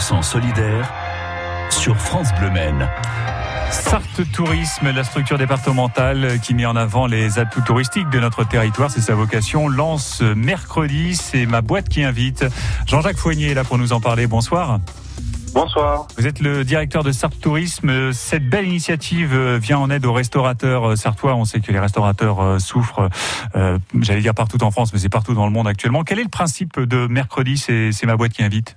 100% solidaire sur France Bleu Maine. Sarthe Tourisme, la structure départementale qui met en avant les atouts touristiques de notre territoire, c'est sa vocation, lance mercredi, c'est ma boîte qui invite. Jean-Jacques Foignier est là pour nous en parler, bonsoir. Bonsoir. Vous êtes le directeur de Sarthe Tourisme. Cette belle initiative vient en aide aux restaurateurs sartois. On sait que les restaurateurs euh, souffrent, euh, j'allais dire partout en France, mais c'est partout dans le monde actuellement. Quel est le principe de mercredi? C'est ma boîte qui invite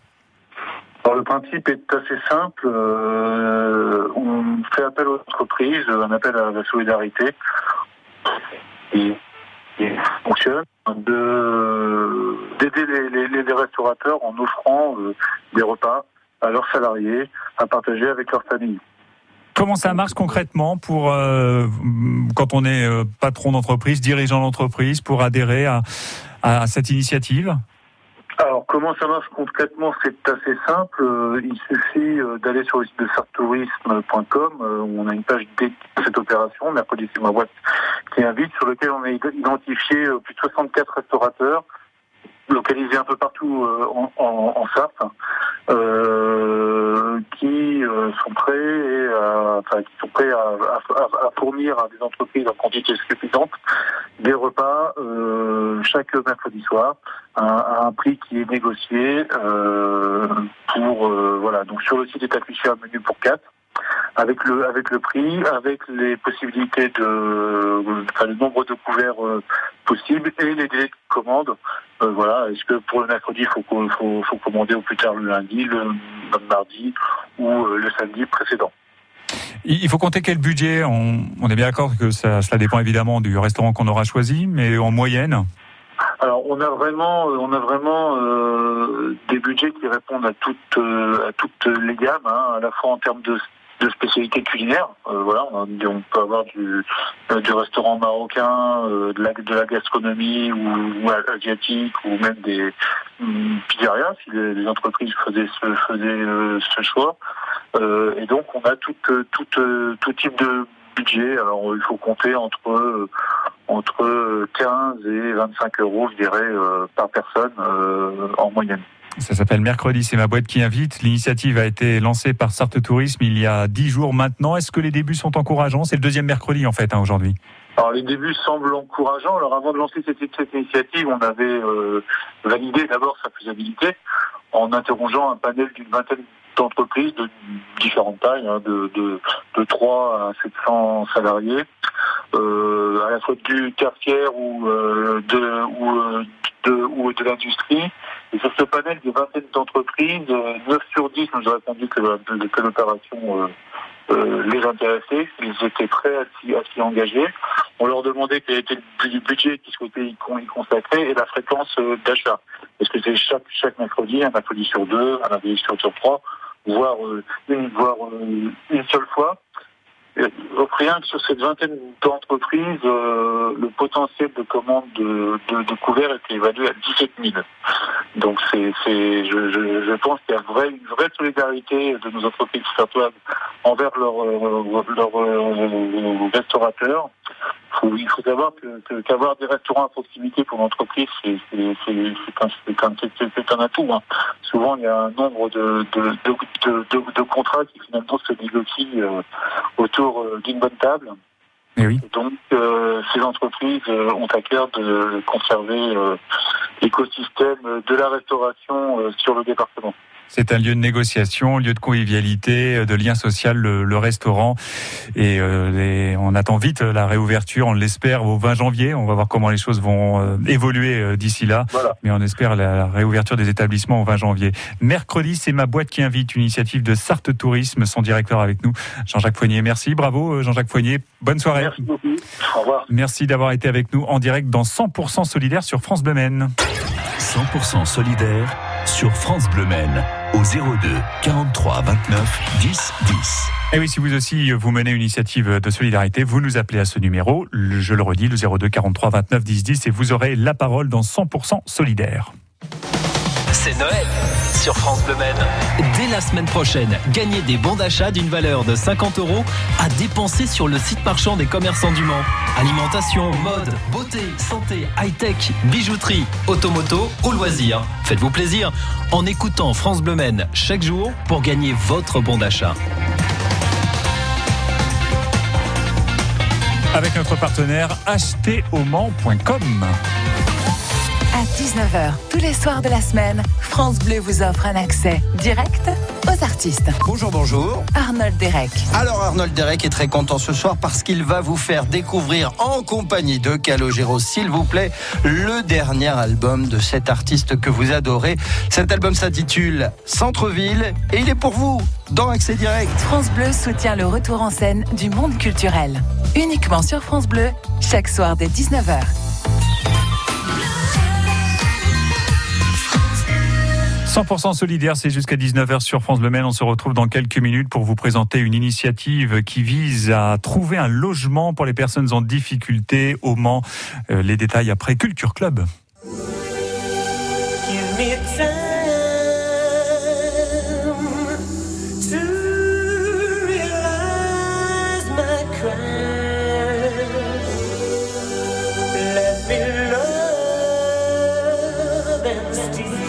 alors, le principe est assez simple. Euh, on fait appel aux entreprises, un appel à la solidarité qui, fonctionne, d'aider les, les, restaurateurs en offrant euh, des repas à leurs salariés à partager avec leur famille. Comment ça marche concrètement pour euh, quand on est euh, patron d'entreprise, dirigeant d'entreprise, pour adhérer à, à cette initiative? Alors, comment ça marche concrètement C'est assez simple. Euh, il suffit euh, d'aller sur le site de sartourisme.com euh, on a une page dédiée à cette opération, mercredi c'est ma boîte qui invite, sur lequel on a identifié plus de 64 restaurateurs localisés un peu partout en, en, en Sarthe, qui sont prêts, à, enfin, qui sont prêts à, à, fournir à des entreprises en quantité suffisante des repas chaque mercredi soir à, un prix qui est négocié euh, pour euh, voilà donc sur le site est affiché un menu pour quatre avec le avec le prix, avec les possibilités de enfin, le nombre de couverts euh, possibles et les délais de commande. Euh, voilà, est-ce que pour le mercredi il faut, faut, faut commander au plus tard le lundi, le, mardi ou le samedi précédent? Il faut compter quel budget? On, on est bien d'accord que ça, cela dépend évidemment du restaurant qu'on aura choisi, mais en moyenne alors on a vraiment, euh, on a vraiment euh, des budgets qui répondent à toutes, euh, à toutes les gammes, hein, à la fois en termes de spécialités culinaires. voilà, on, peut avoir du, restaurant marocain, de, la, gastronomie ou, asiatique ou même des um, pizzerias si les, entreprises faisaient ce, faisaient, ce choix. et donc on a tout type de budget. Alors il faut compter entre entre 15 et 25 euros, je dirais, euh, par personne euh, en moyenne. Ça s'appelle Mercredi, c'est ma boîte qui invite. L'initiative a été lancée par Sartre Tourisme il y a 10 jours maintenant. Est-ce que les débuts sont encourageants? C'est le deuxième mercredi en fait hein, aujourd'hui. Alors les débuts semblent encourageants. Alors avant de lancer cette, initiative, on avait euh, validé d'abord sa faisabilité en interrogeant un panel d'une vingtaine d'entreprises de différentes tailles, hein, de, de, de 3 à 700 salariés, à la fois du tertiaire ou euh, de ou euh, de, ou de l'industrie. Et sur ce panel de vingtaine d'entreprises, 9 sur 10 nous ont répondu que, que l'opération les intéressait, ils étaient prêts à s'y engager. On leur demandait quel était le budget qu'ils souhaitaient y consacrer et la fréquence d'achat. Est-ce que c'est chaque, chaque mercredi, un mercredi sur deux, un mercredi sur trois, voire une, voire une seule fois rien que sur cette vingtaine d'entreprises, euh, le potentiel de commande de, de, couverts est évalué à 17 000. Donc c'est, je, pense qu'il y a une vraie solidarité de nos entreprises envers leurs leur, euh, restaurateurs. Il faut savoir qu'avoir des restaurants à proximité pour l'entreprise, c'est, un, atout. Hein. Souvent, il y a un nombre de, de, de, de contrats qui finalement se négocient euh, autour euh, d'une bonne table. Et oui. Donc, euh, ces entreprises ont à cœur de conserver l'écosystème de la restauration sur le département. C'est un lieu de négociation, lieu de convivialité, euh, de lien social, le, restaurant. Et, euh, on attend vite la réouverture, on l'espère au 20 janvier. On va voir comment les choses vont euh, évoluer d'ici là. Mais on espère la réouverture des établissements au 20 janvier. Mercredi, c'est ma boîte qui invite une initiative de Sarthe Tourisme. Son directeur avec nous, Jean-Jacques Foignier. Merci, bravo Jean-Jacques Foignier. Bonne soirée. Merci beaucoup. Au revoir. Merci d'avoir été avec nous en direct dans 100% solidaire sur France Bleu 100% solidaire sur France Bleu au 02 43 29 10 10. Et oui, si vous aussi vous menez une initiative de solidarité, vous nous appelez à ce numéro, je le redis, le 02 43 29 10 10 et vous aurez la parole dans 100% solidaire. C'est Noël sur France Bleu Maine. Dès la semaine prochaine, gagnez des bons d'achat d'une valeur de 50 euros à dépenser sur le site marchand des commerçants du Mans. Alimentation, mode, beauté, santé, high-tech, bijouterie, automoto ou loisirs. Faites-vous plaisir en écoutant France Bleu Maine chaque jour pour gagner votre bon d'achat. Avec notre partenaire acheterauman.com. À 19h, tous les soirs de la semaine, France Bleu vous offre un accès direct aux artistes. Bonjour, bonjour. Arnold Derek. Alors Arnold Derek est très content ce soir parce qu'il va vous faire découvrir en compagnie de Calogero, s'il vous plaît, le dernier album de cet artiste que vous adorez. Cet album s'intitule Centre-ville et il est pour vous dans Accès Direct. France Bleu soutient le retour en scène du monde culturel. Uniquement sur France Bleu, chaque soir dès 19h. 100% solidaire, c'est jusqu'à 19h sur France Maine. On se retrouve dans quelques minutes pour vous présenter une initiative qui vise à trouver un logement pour les personnes en difficulté au Mans. Euh, les détails après Culture Club. again.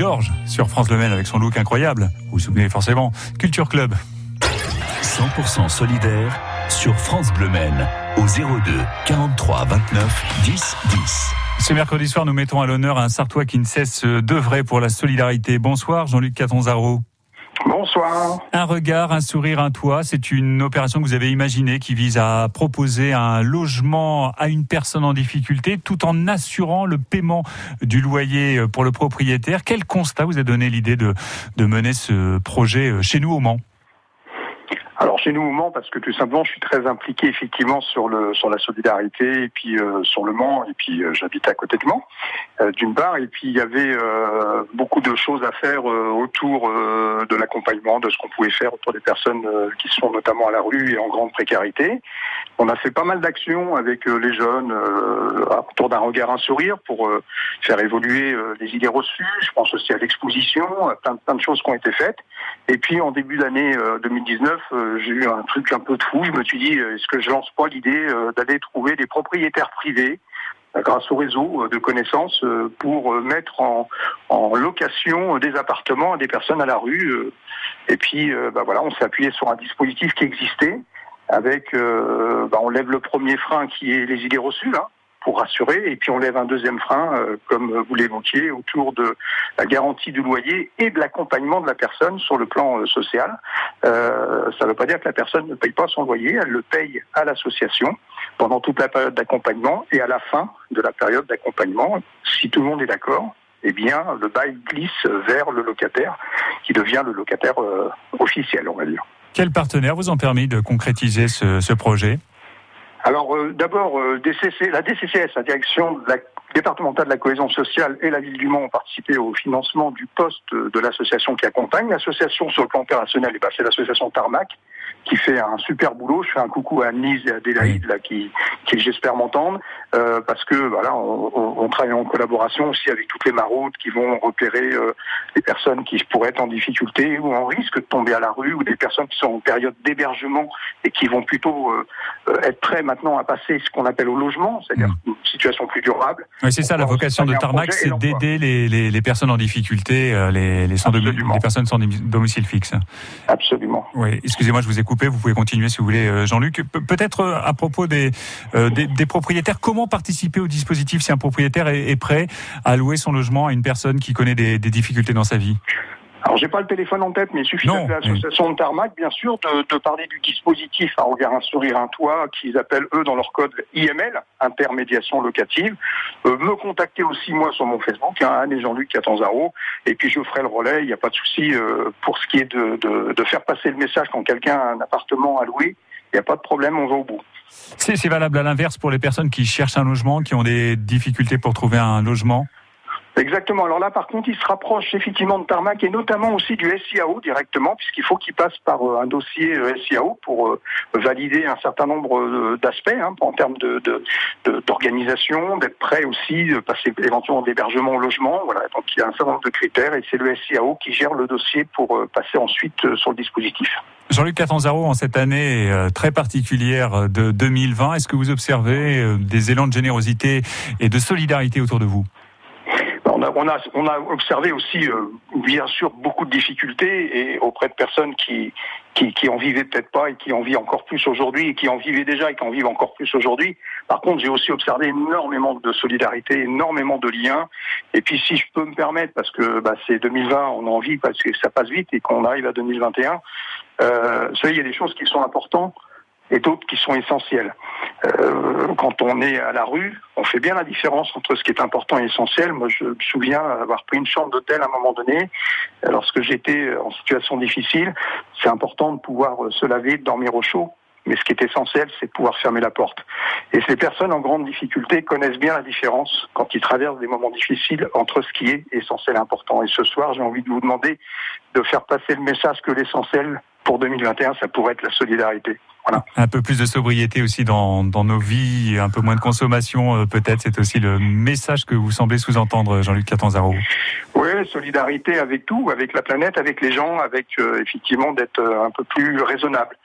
Voix de Boy George sur France Le Maine avec son look incroyable. Vous vous souvenez forcément. Culture Club. 100% solidaire sur France Bleu Maine au 02 43 29 10 10. Ce mercredi soir, nous mettons à l'honneur un Sartois qui ne cesse d'œuvrer pour la solidarité. Bonsoir, Jean-Luc Catonzaro. Bonsoir. Un regard, un sourire, un toit, c'est une opération que vous avez imaginée qui vise à proposer un logement à une personne en difficulté tout en assurant le paiement du loyer pour le propriétaire. Quel constat vous a donné l'idée de, de mener ce projet chez nous au Mans? Alors chez nous au Mans, parce que tout simplement, je suis très impliqué effectivement sur le sur la solidarité et puis euh, sur le Mans et puis euh, j'habite à côté de Mans euh, d'une part et puis il y avait beaucoup de choses à faire autour de l'accompagnement, de ce qu'on pouvait faire autour des personnes qui sont notamment à la rue et en grande précarité. On a fait pas mal d'actions avec les jeunes autour d'un regard, un sourire pour faire évoluer les idées reçues. Je pense aussi à l'exposition, plein, plein de choses qui ont été faites. Et puis en début d'année 2019 j'ai eu un truc un peu de fou. Je me suis dit, euh, est-ce que je lance pas l'idée euh, d'aller trouver des propriétaires privés euh, grâce au réseau de connaissances pour mettre en, location des appartements à des personnes à la rue. Et puis, bah voilà, on s'est appuyé sur un dispositif qui existait avec, bah on lève le premier frein qui est les idées reçues. Hein pour rassurer. Et puis on lève un deuxième frein, euh, comme vous l'évoquiez, autour de la garantie du loyer et de l'accompagnement de la personne sur le plan euh, social. Euh, ça ne veut pas dire que la personne ne paye pas son loyer, elle le paye à l'association pendant toute la période d'accompagnement et à la fin de la période d'accompagnement, si tout le monde est d'accord, eh bien, le bail glisse vers le locataire, qui devient le locataire officiel, on va dire. Quels partenaires vous ont permis de concrétiser ce, ce projet? Alors euh, d'abord, euh, la DCCS, la direction de la départementale de la cohésion sociale et la ville du Mans ont participé au financement du poste de l'association qui accompagne. L'association sur le plan opérationnel, eh ben, c'est l'association Tarmac qui fait un super boulot. Je fais un coucou à Annelise et à Adélaïde là, qui, qui j'espère m'entendre, euh, parce que voilà, on, on, travaille en collaboration aussi avec toutes les maraudes qui vont repérer euh, les personnes qui pourraient être en difficulté ou en risque de tomber à la rue, ou des personnes qui sont en période d'hébergement et qui vont plutôt euh, être prêts maintenant à passer ce qu'on appelle au logement, c'est-à-dire mm. une situation plus durable. Oui, c'est ça la vocation de Tarmac, c'est d'aider les, les, les, personnes en difficulté, les, les, sans les personnes sans domicile fixe. Absolument. Oui, excusez-moi, je vous ai coupé, vous pouvez continuer si vous voulez, euh, Jean-Luc. Peut-être euh, à propos des, euh, des, des, propriétaires, comment participer au dispositif si un propriétaire est, est, prêt à louer son logement à une personne qui connaît des, des difficultés dans sa vie? Alors j'ai pas le téléphone en tête, mais il suffit de l'association de Tarmac, bien sûr, de, de, parler du dispositif à regard un sourire, un toit, qu'ils appellent eux dans leur code IML, intermédiation locative. Euh, me contacter aussi moi sur mon Facebook, hein, Anne et Jean-Luc Catanzaro, et puis je ferai le relais. Il n'y a pas de souci euh, pour ce qui est de, de, de faire passer le message quand quelqu'un a un appartement à louer. Il n'y a pas de problème, on va au bout. C'est valable à l'inverse pour les personnes qui cherchent un logement, qui ont des difficultés pour trouver un logement Exactement. Alors là, par contre, il se rapproche effectivement de Tarmac et notamment aussi du SIAO directement, puisqu'il faut qu'il passe par euh, un dossier euh, SIAO pour euh, valider un certain nombre d'aspects hein, en termes d'organisation, de, d'être prêt aussi, de passer éventuellement d'hébergement au logement. Voilà. Donc il y a un certain nombre de critères et c'est le SIAO qui gère le dossier pour passer ensuite sur le dispositif. Jean-Luc Catanzaro, en cette année très particulière de 2020, est-ce que vous observez des élans de générosité et de solidarité autour de vous? On a, on a, observé aussi, euh, bien sûr, beaucoup de difficultés et auprès de personnes qui, qui, qui en vivaient peut-être pas et qui en vivent encore plus aujourd'hui et qui en vivaient déjà et qui en vivent encore plus aujourd'hui. Par contre, j'ai aussi observé énormément de solidarité, énormément de liens. Et puis, si je peux me permettre, parce que bah, c'est 2020, on a envie parce que ça passe vite et qu'on arrive à 2021, euh, il y a des choses qui sont importantes et d'autres qui sont essentielles. Euh, quand on est à la rue, on fait bien la différence entre ce qui est important et essentiel. Moi, je me souviens avoir pris une chambre d'hôtel à un moment donné, lorsque j'étais en situation difficile. C'est important de pouvoir se laver, de dormir au chaud. Mais ce qui est essentiel, c'est de pouvoir fermer la porte. Et ces personnes en grande difficulté connaissent bien la différence quand ils traversent des moments difficiles entre ce qui est essentiel et important. Et ce soir, j'ai envie de vous demander de faire passer le message que l'essentiel pour 2021, ça pourrait être la solidarité. Un peu plus de sobriété aussi dans, dans nos vies, un peu moins de consommation euh, peut-être, c'est aussi le message que vous semblez sous-entendre, Jean-Luc Catanzaro. Oui, solidarité avec tout, avec la planète, avec les gens, avec euh, effectivement d'être euh, un peu plus raisonnable.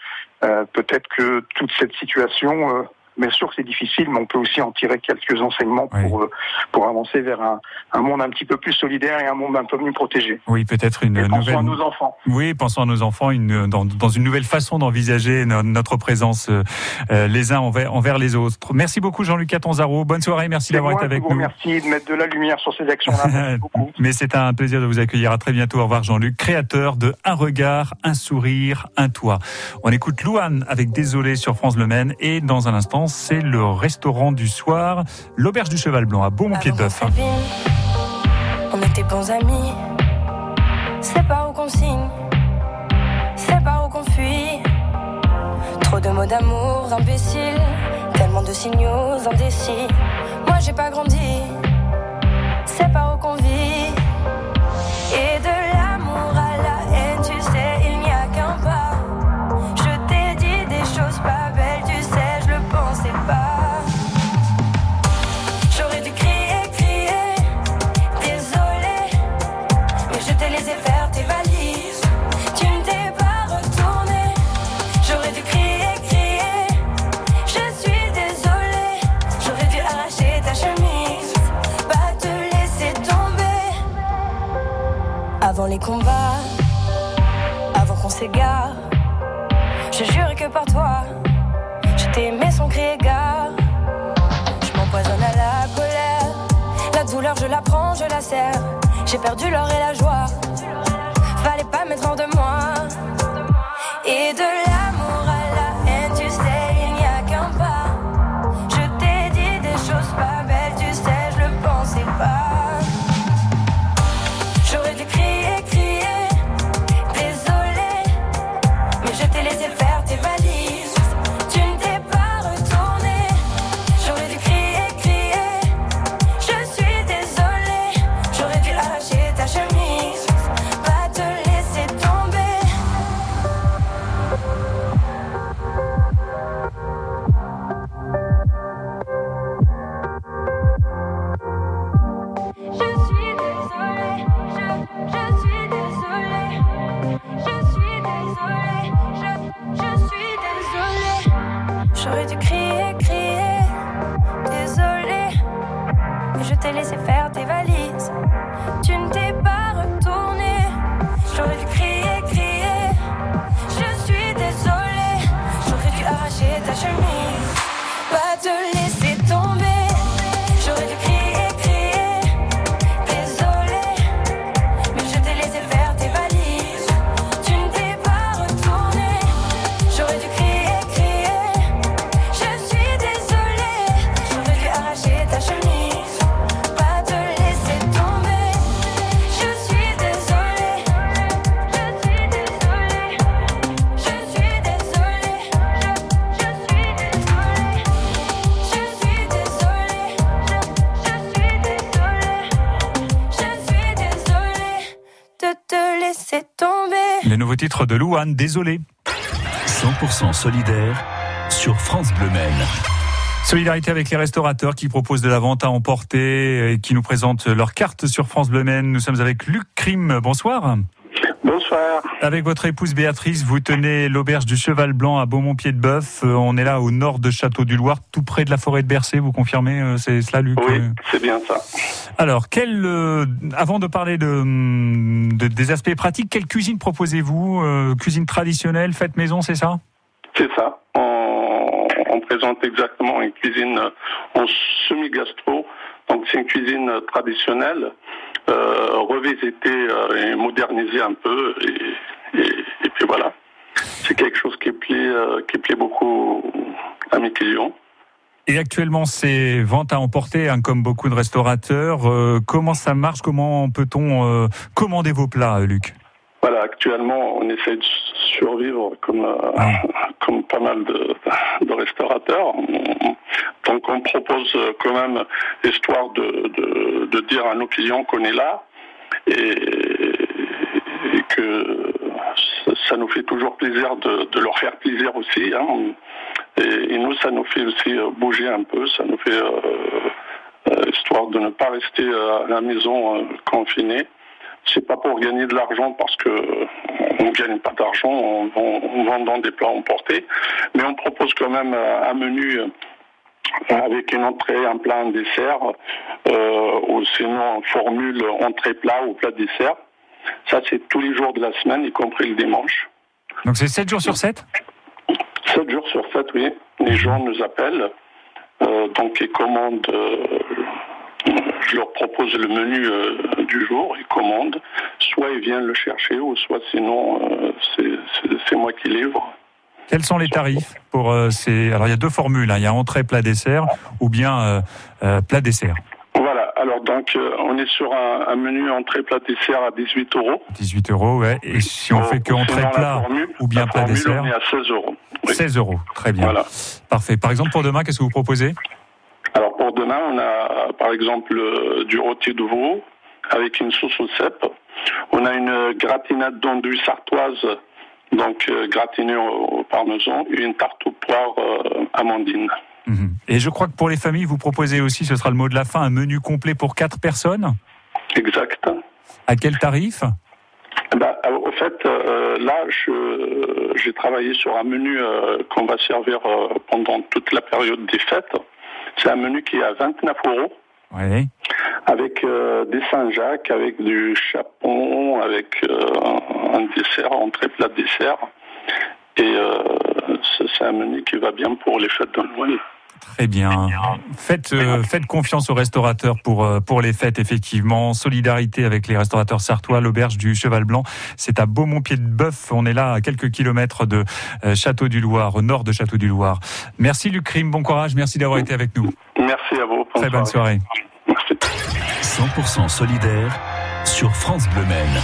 peut-être que toute cette situation Bien sûr que c'est difficile, mais on peut aussi en tirer quelques enseignements pour, euh, pour avancer vers un, un, monde un petit peu plus solidaire et un monde un peu mieux protégé. Oui, peut-être une et nouvelle. à nos enfants. Oui, pensons à nos enfants une, dans, dans une nouvelle façon d'envisager notre présence euh, les uns envers, envers les autres. Merci beaucoup Jean-Luc Catanzaro. Bonne soirée, merci d'avoir été avec nous. Merci de mettre de la lumière sur ces actions-là. Mais c'est un plaisir de vous accueillir. À très bientôt. Au revoir Jean-Luc, créateur de Un regard, un sourire, un toit. On écoute Louane avec Désolé sur France Le Maine et dans un instant, c'est le restaurant du soir, l'auberge du Cheval Blanc à Beaumont-Pied de Bœuf. On était bons amis. C'est pas où qu'on signe, c'est pas où qu'on fuit. Trop de mots d'amour imbéciles, tellement de signaux indécis. Moi j'ai pas grandi, c'est pas où qu'on vit. Les combats, avant qu'on s'égare, je jure que par toi, je t'aimais sans crier gare. Je m'empoisonne à la colère, la douleur je la prends, je la serre. J'ai perdu l'or et la joie, fallait pas mettre hors de moi. Et de de Louane, désolé. 100% solidaire sur France Bleu. Solidarité avec les restaurateurs qui proposent de la vente à emporter et qui nous présentent leur carte sur France Bleu. Nous sommes avec Luc Crime. Bonsoir. Bonsoir. Avec votre épouse Béatrice, vous tenez l'auberge du Cheval Blanc à Beaumont-Pied-de-Bœuf. On est là au nord de Château du Loir, tout près de la forêt de Bercé. Vous confirmez euh, C'est cela, Luc Oui, c'est bien ça. Alors, quel, euh, avant de parler de, de, des aspects pratiques, quelle cuisine proposez-vous euh, Cuisine traditionnelle, faite maison, c'est ça? C'est ça. On, on, présente exactement une cuisine en semi-gastro. Donc, c'est une cuisine traditionnelle. Euh, revisiter euh, et moderniser un peu et, et, et puis voilà. C'est quelque chose qui plaît euh, qui plaît beaucoup à mes clients. Et actuellement c'est vente à emporter hein, comme beaucoup de restaurateurs euh, comment ça marche? Comment peut-on euh, commander vos plats Luc? Voilà actuellement on essaie de survivre comme ah. comme pas mal de, de restaurateurs donc on propose quand même histoire de, de, de dire à nos clients qu'on est là et, et que ça, nous fait toujours plaisir de, leur faire plaisir aussi. Hein. Et, et, nous, ça nous fait aussi bouger un peu, ça nous fait euh, histoire de ne pas rester à la maison euh, confiné. C'est pas pour gagner de l'argent parce que on ne gagne pas d'argent en, en, en, vendant des plats emportés, mais on propose quand même un menu avec une entrée, un plat, un dessert, euh, ou sinon formule entrée plat ou plat dessert. Ça, c'est tous les jours de la semaine, y compris le dimanche. Donc c'est 7 jours sur 7 7 jours sur 7, oui. Les gens nous appellent, euh, donc ils commandent. euh, je leur propose le menu euh, du jour, ils commandent. Soit ils viennent le chercher, ou soit sinon euh, c'est- moi qui livre. Quels sont les tarifs pour euh, ces Alors il y a deux formules, hein. il y a entrée, plat, dessert ou bien plat, dessert. Voilà, alors donc on est sur un, un menu entrée plat dessert à 18 euros. 18 euros, ouais. Et si on fait que entrée, la plat formule- ou bien la plat, formule, dessert On est à 16 euros. Oui. 16 euros, très bien. Voilà. Parfait. Par exemple, pour demain, qu'est-ce que vous proposez? Alors pour demain, on a par exemple euh, du rôti de veau avec une sauce au cèpe. On a une gratinade d'andouille sartoise, donc euh, gratinée au, parmesan, et une tarte aux poires euh, amandine. Mhm. Et je crois que pour les familles, vous proposez aussi, ce sera le mot de la fin, un menu complet pour 4 personnes? Exact. À quel tarif? Bah, euh, au fait, euh, là, j'ai travaillé sur un menu euh, qu'on va servir euh, pendant toute la période des fêtes. C'est un menu qui est à 29 euros. Oui. avec euh, des Saint-Jacques, avec du chapon, avec euh, un un dessert, entrée plat dessert. Et euh, c'est c'est un menu qui va bien pour les fêtes de Noël. Très bien. Faites, euh, faites confiance aux restaurateurs pour, euh, pour les fêtes, effectivement. Solidarité avec les restaurateurs sartois, l'auberge du Cheval Blanc. C'est à Beaumont-Pied de Bœuf. On est là à quelques kilomètres de euh, Château du Loir, au nord de Château du Loir. Merci Luc Rim, bon courage. Merci d'avoir été avec nous. Merci à vous. Très bonne soirée. Merci. 100% solidaire sur France Bleu Maine.